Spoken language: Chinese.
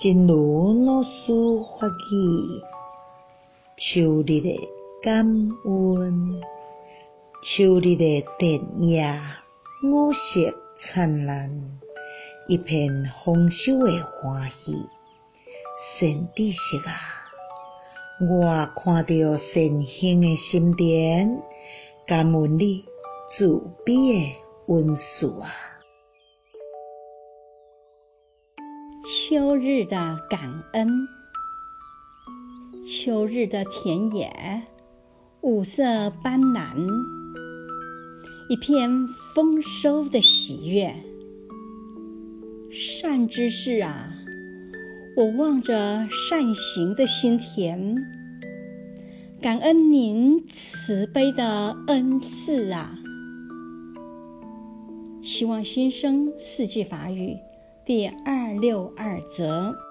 真如老师法语，秋日的感恩，秋日的田野，五色灿烂，一片丰收的欢喜。善知识啊，我看到善行的心田，感恩你慈悲的恩赐啊！秋日的感恩，秋日的田野，五色斑斓，一片丰收的喜悦。善知识啊，我望着善行的心田，感恩您慈悲的恩赐啊！希望新生四季法语。第二六二则。